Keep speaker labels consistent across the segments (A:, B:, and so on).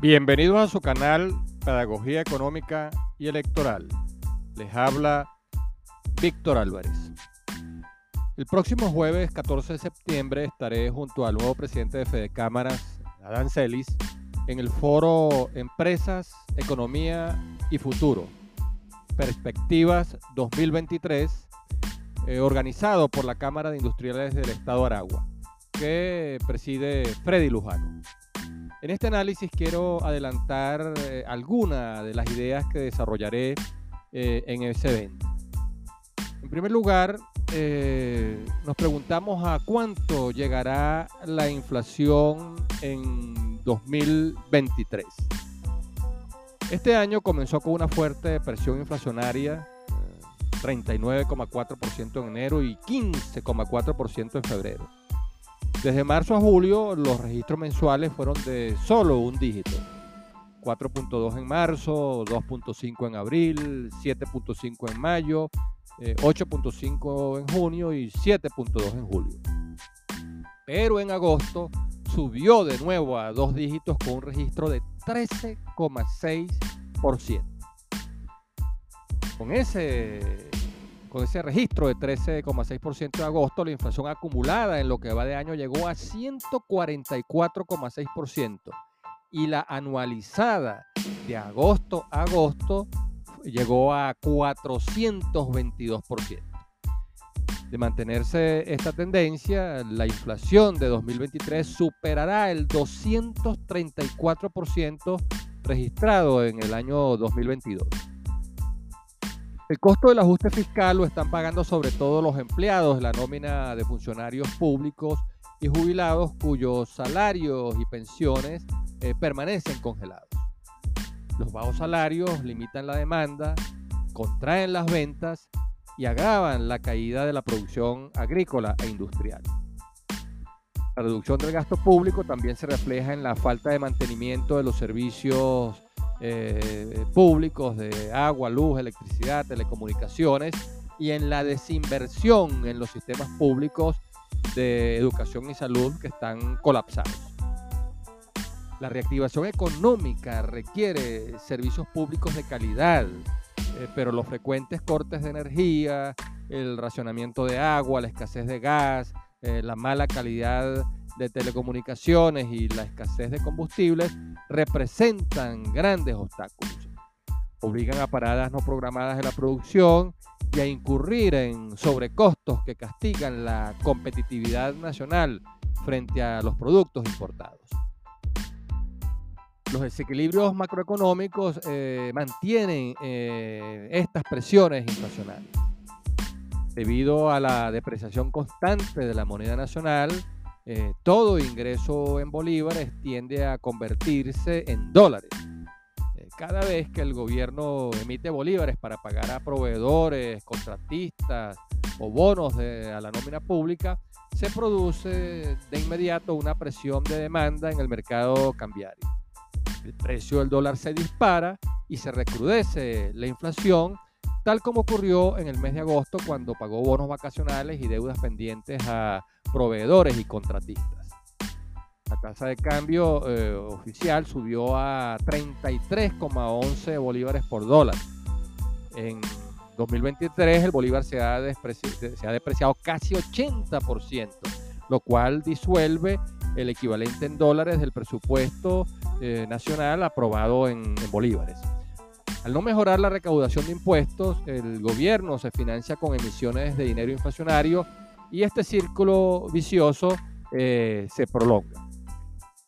A: Bienvenidos a su canal Pedagogía Económica y Electoral. Les habla Víctor Álvarez. El próximo jueves 14 de septiembre estaré junto al nuevo presidente de Fede Cámaras, Adán Celis, en el foro Empresas, Economía y Futuro, Perspectivas 2023, eh, organizado por la Cámara de Industriales del Estado Aragua, que preside Freddy Lujano. En este análisis quiero adelantar eh, algunas de las ideas que desarrollaré eh, en ese evento. En primer lugar, eh, nos preguntamos a cuánto llegará la inflación en 2023. Este año comenzó con una fuerte presión inflacionaria, 39,4% en enero y 15,4% en febrero. Desde marzo a julio, los registros mensuales fueron de solo un dígito. 4.2 en marzo, 2.5 en abril, 7.5 en mayo, 8.5 eh, en junio y 7.2 en julio. Pero en agosto subió de nuevo a dos dígitos con un registro de 13,6%. Con ese con ese registro de 13,6% de agosto, la inflación acumulada en lo que va de año llegó a 144,6% y la anualizada de agosto a agosto llegó a 422%. De mantenerse esta tendencia, la inflación de 2023 superará el 234% registrado en el año 2022. El costo del ajuste fiscal lo están pagando sobre todo los empleados, la nómina de funcionarios públicos y jubilados cuyos salarios y pensiones eh, permanecen congelados. Los bajos salarios limitan la demanda, contraen las ventas y agravan la caída de la producción agrícola e industrial. La reducción del gasto público también se refleja en la falta de mantenimiento de los servicios eh, públicos de agua, luz, electricidad, telecomunicaciones y en la desinversión en los sistemas públicos de educación y salud que están colapsados. La reactivación económica requiere servicios públicos de calidad, eh, pero los frecuentes cortes de energía, el racionamiento de agua, la escasez de gas, eh, la mala calidad de telecomunicaciones y la escasez de combustibles representan grandes obstáculos. Obligan a paradas no programadas de la producción y a incurrir en sobrecostos que castigan la competitividad nacional frente a los productos importados. Los desequilibrios macroeconómicos eh, mantienen eh, estas presiones inflacionarias. Debido a la depreciación constante de la moneda nacional, eh, todo ingreso en bolívares tiende a convertirse en dólares. Eh, cada vez que el gobierno emite bolívares para pagar a proveedores, contratistas o bonos a la nómina pública, se produce de inmediato una presión de demanda en el mercado cambiario. El precio del dólar se dispara y se recrudece la inflación, tal como ocurrió en el mes de agosto cuando pagó bonos vacacionales y deudas pendientes a proveedores y contratistas. La tasa de cambio eh, oficial subió a 33,11 bolívares por dólar. En 2023 el bolívar se ha, se depreciado casi 80%, lo cual disuelve el equivalente en dólares del presupuesto eh, nacional aprobado en bolívares. Al no mejorar la recaudación de impuestos, el gobierno se financia con emisiones de dinero inflacionario y este círculo vicioso eh, se prolonga.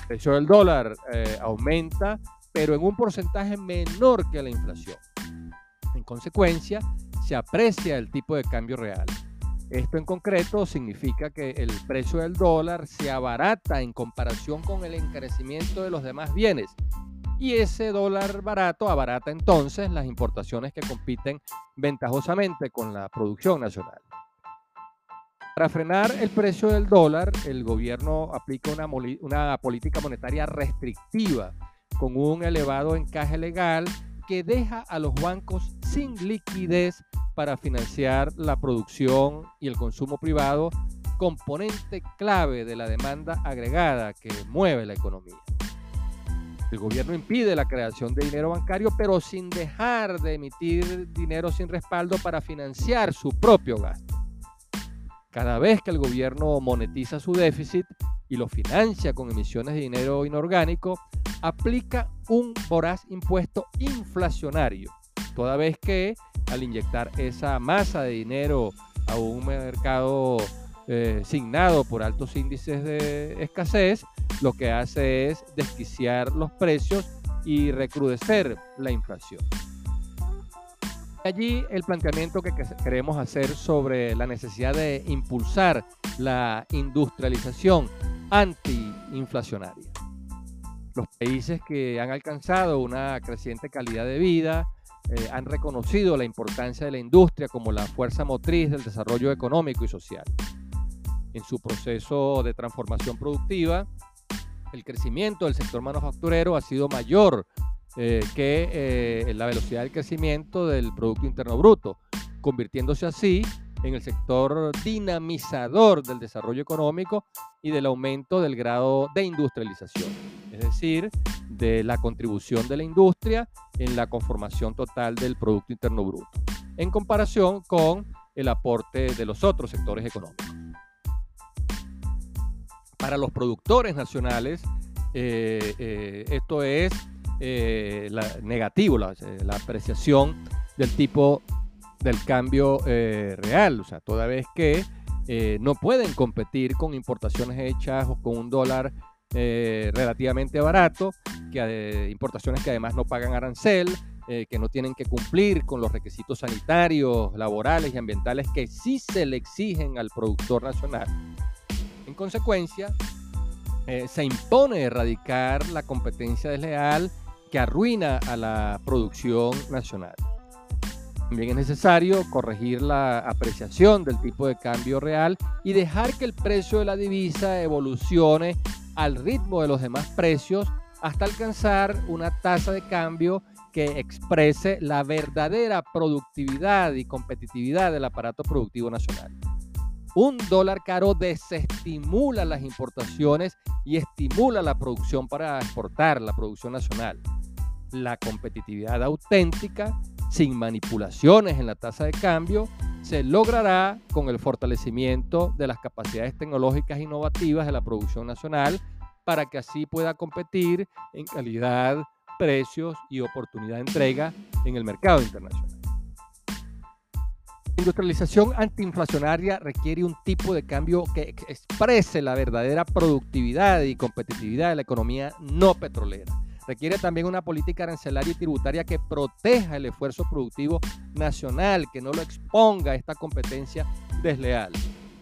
A: El precio del dólar eh, aumenta, pero en un porcentaje menor que la inflación. En consecuencia, se aprecia el tipo de cambio real. Esto en concreto significa que el precio del dólar se abarata en comparación con el encarecimiento de los demás bienes. Y ese dólar barato abarata entonces las importaciones que compiten ventajosamente con la producción nacional. Para frenar el precio del dólar, el gobierno aplica una, política monetaria restrictiva con un elevado encaje legal que deja a los bancos sin liquidez para financiar la producción y el consumo privado, componente clave de la demanda agregada que mueve la economía. El gobierno impide la creación de dinero bancario, pero sin dejar de emitir dinero sin respaldo para financiar su propio gasto. Cada vez que el gobierno monetiza su déficit y lo financia con emisiones de dinero inorgánico, aplica un voraz impuesto inflacionario, toda vez que al inyectar esa masa de dinero a un mercado eh, signado por altos índices de escasez, lo que hace es desquiciar los precios y recrudecer la inflación. Allí el planteamiento que queremos hacer sobre la necesidad de impulsar la industrialización antiinflacionaria. Los países que han alcanzado una creciente calidad de vida eh, han reconocido la importancia de la industria como la fuerza motriz del desarrollo económico y social. En su proceso de transformación productiva, el crecimiento del sector manufacturero ha sido mayor eh, que eh, la velocidad del crecimiento del Producto Interno Bruto, convirtiéndose así en el sector dinamizador del desarrollo económico y del aumento del grado de industrialización, es decir, de la contribución de la industria en la conformación total del Producto Interno Bruto, en comparación con el aporte de los otros sectores económicos. Para los productores nacionales, eh, eh, esto es eh, negativo, la, apreciación del tipo del cambio real, o sea, toda vez que no pueden competir con importaciones hechas o con un dólar relativamente barato, que, importaciones que además no pagan arancel, que no tienen que cumplir con los requisitos sanitarios, laborales y ambientales que sí se le exigen al productor nacional. En consecuencia, eh, se impone erradicar la competencia desleal que arruina a la producción nacional. También es necesario corregir la apreciación del tipo de cambio real y dejar que el precio de la divisa evolucione al ritmo de los demás precios hasta alcanzar una tasa de cambio que exprese la verdadera productividad y competitividad del aparato productivo nacional. Un dólar caro desestimula las importaciones y estimula la producción para exportar, la producción nacional. La competitividad auténtica, sin manipulaciones en la tasa de cambio, se logrará con el fortalecimiento de las capacidades tecnológicas innovativas de la producción nacional para que así pueda competir en calidad, precios y oportunidad de entrega en el mercado internacional. La industrialización antiinflacionaria requiere un tipo de cambio que exprese la verdadera productividad y competitividad de la economía no petrolera. Requiere también una política arancelaria y tributaria que proteja el esfuerzo productivo nacional, que no lo exponga a esta competencia desleal.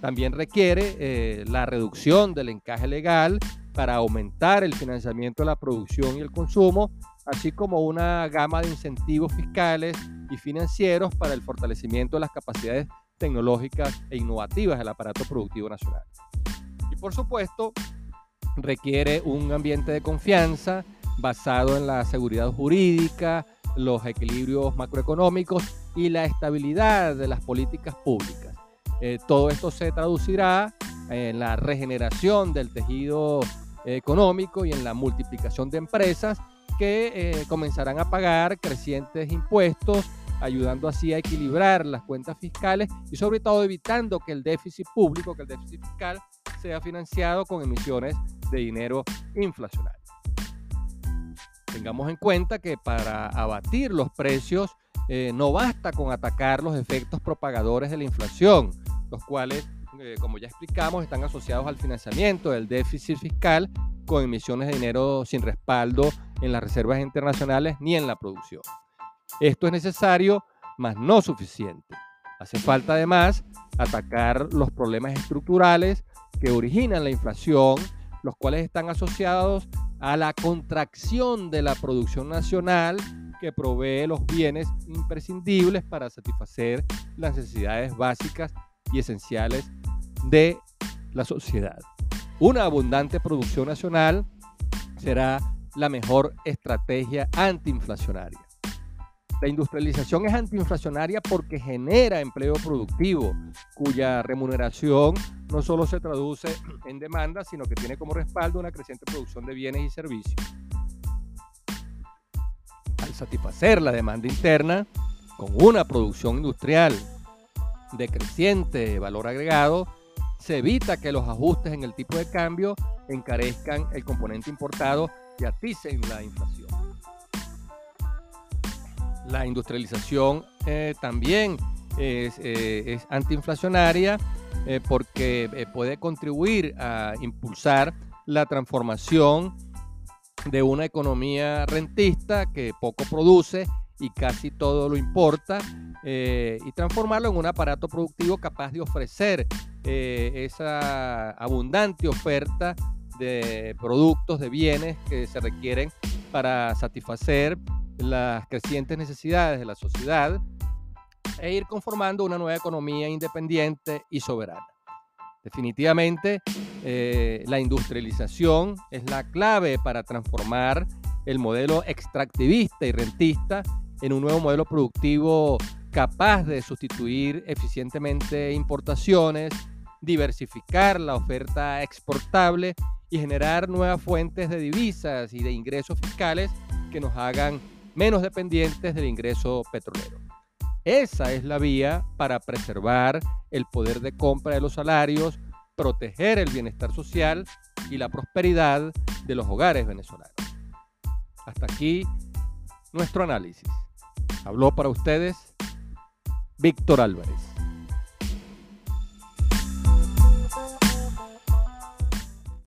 A: También requiere eh, la reducción del encaje legal para aumentar el financiamiento de la producción y el consumo, así como una gama de incentivos fiscales y financieros para el fortalecimiento de las capacidades tecnológicas e innovativas del aparato productivo nacional. Y por supuesto, requiere un ambiente de confianza basado en la seguridad jurídica, los equilibrios macroeconómicos y la estabilidad de las políticas públicas. Eh, todo esto se traducirá en la regeneración del tejido económico y en la multiplicación de empresas que eh, comenzarán a pagar crecientes impuestos, ayudando así a equilibrar las cuentas fiscales y sobre todo evitando que el déficit público, que el déficit fiscal sea financiado con emisiones de dinero inflacionario. Tengamos en cuenta que para abatir los precios eh, no basta con atacar los efectos propagadores de la inflación, los cuales, eh, como ya explicamos, están asociados al financiamiento del déficit fiscal con emisiones de dinero sin respaldo en las reservas internacionales ni en la producción. Esto es necesario, mas no suficiente. Hace falta además atacar los problemas estructurales que originan la inflación, los cuales están asociados a la contracción de la producción nacional que provee los bienes imprescindibles para satisfacer las necesidades básicas y esenciales de la sociedad. Una abundante producción nacional será la mejor estrategia antiinflacionaria. La industrialización es antiinflacionaria porque genera empleo productivo, cuya remuneración no solo se traduce en demanda, sino que tiene como respaldo una creciente producción de bienes y servicios. satisfacer la demanda interna con una producción industrial de creciente valor agregado, se evita que los ajustes en el tipo de cambio encarezcan el componente importado y aticen la inflación. La industrialización eh, también es, eh, antiinflacionaria eh, porque puede contribuir a impulsar la transformación de una economía rentista que poco produce y casi todo lo importa y transformarlo en un aparato productivo capaz de ofrecer esa abundante oferta de productos, de bienes que se requieren para satisfacer las crecientes necesidades de la sociedad e ir conformando una nueva economía independiente y soberana. Definitivamente, eh, la industrialización es la clave para transformar el modelo extractivista y rentista en un nuevo modelo productivo capaz de sustituir eficientemente importaciones, diversificar la oferta exportable y generar nuevas fuentes de divisas y de ingresos fiscales que nos hagan menos dependientes del ingreso petrolero. Esa es la vía para preservar el poder de compra de los salarios, proteger el bienestar social y la prosperidad de los hogares venezolanos. Hasta aquí nuestro análisis. Habló para ustedes Víctor Álvarez.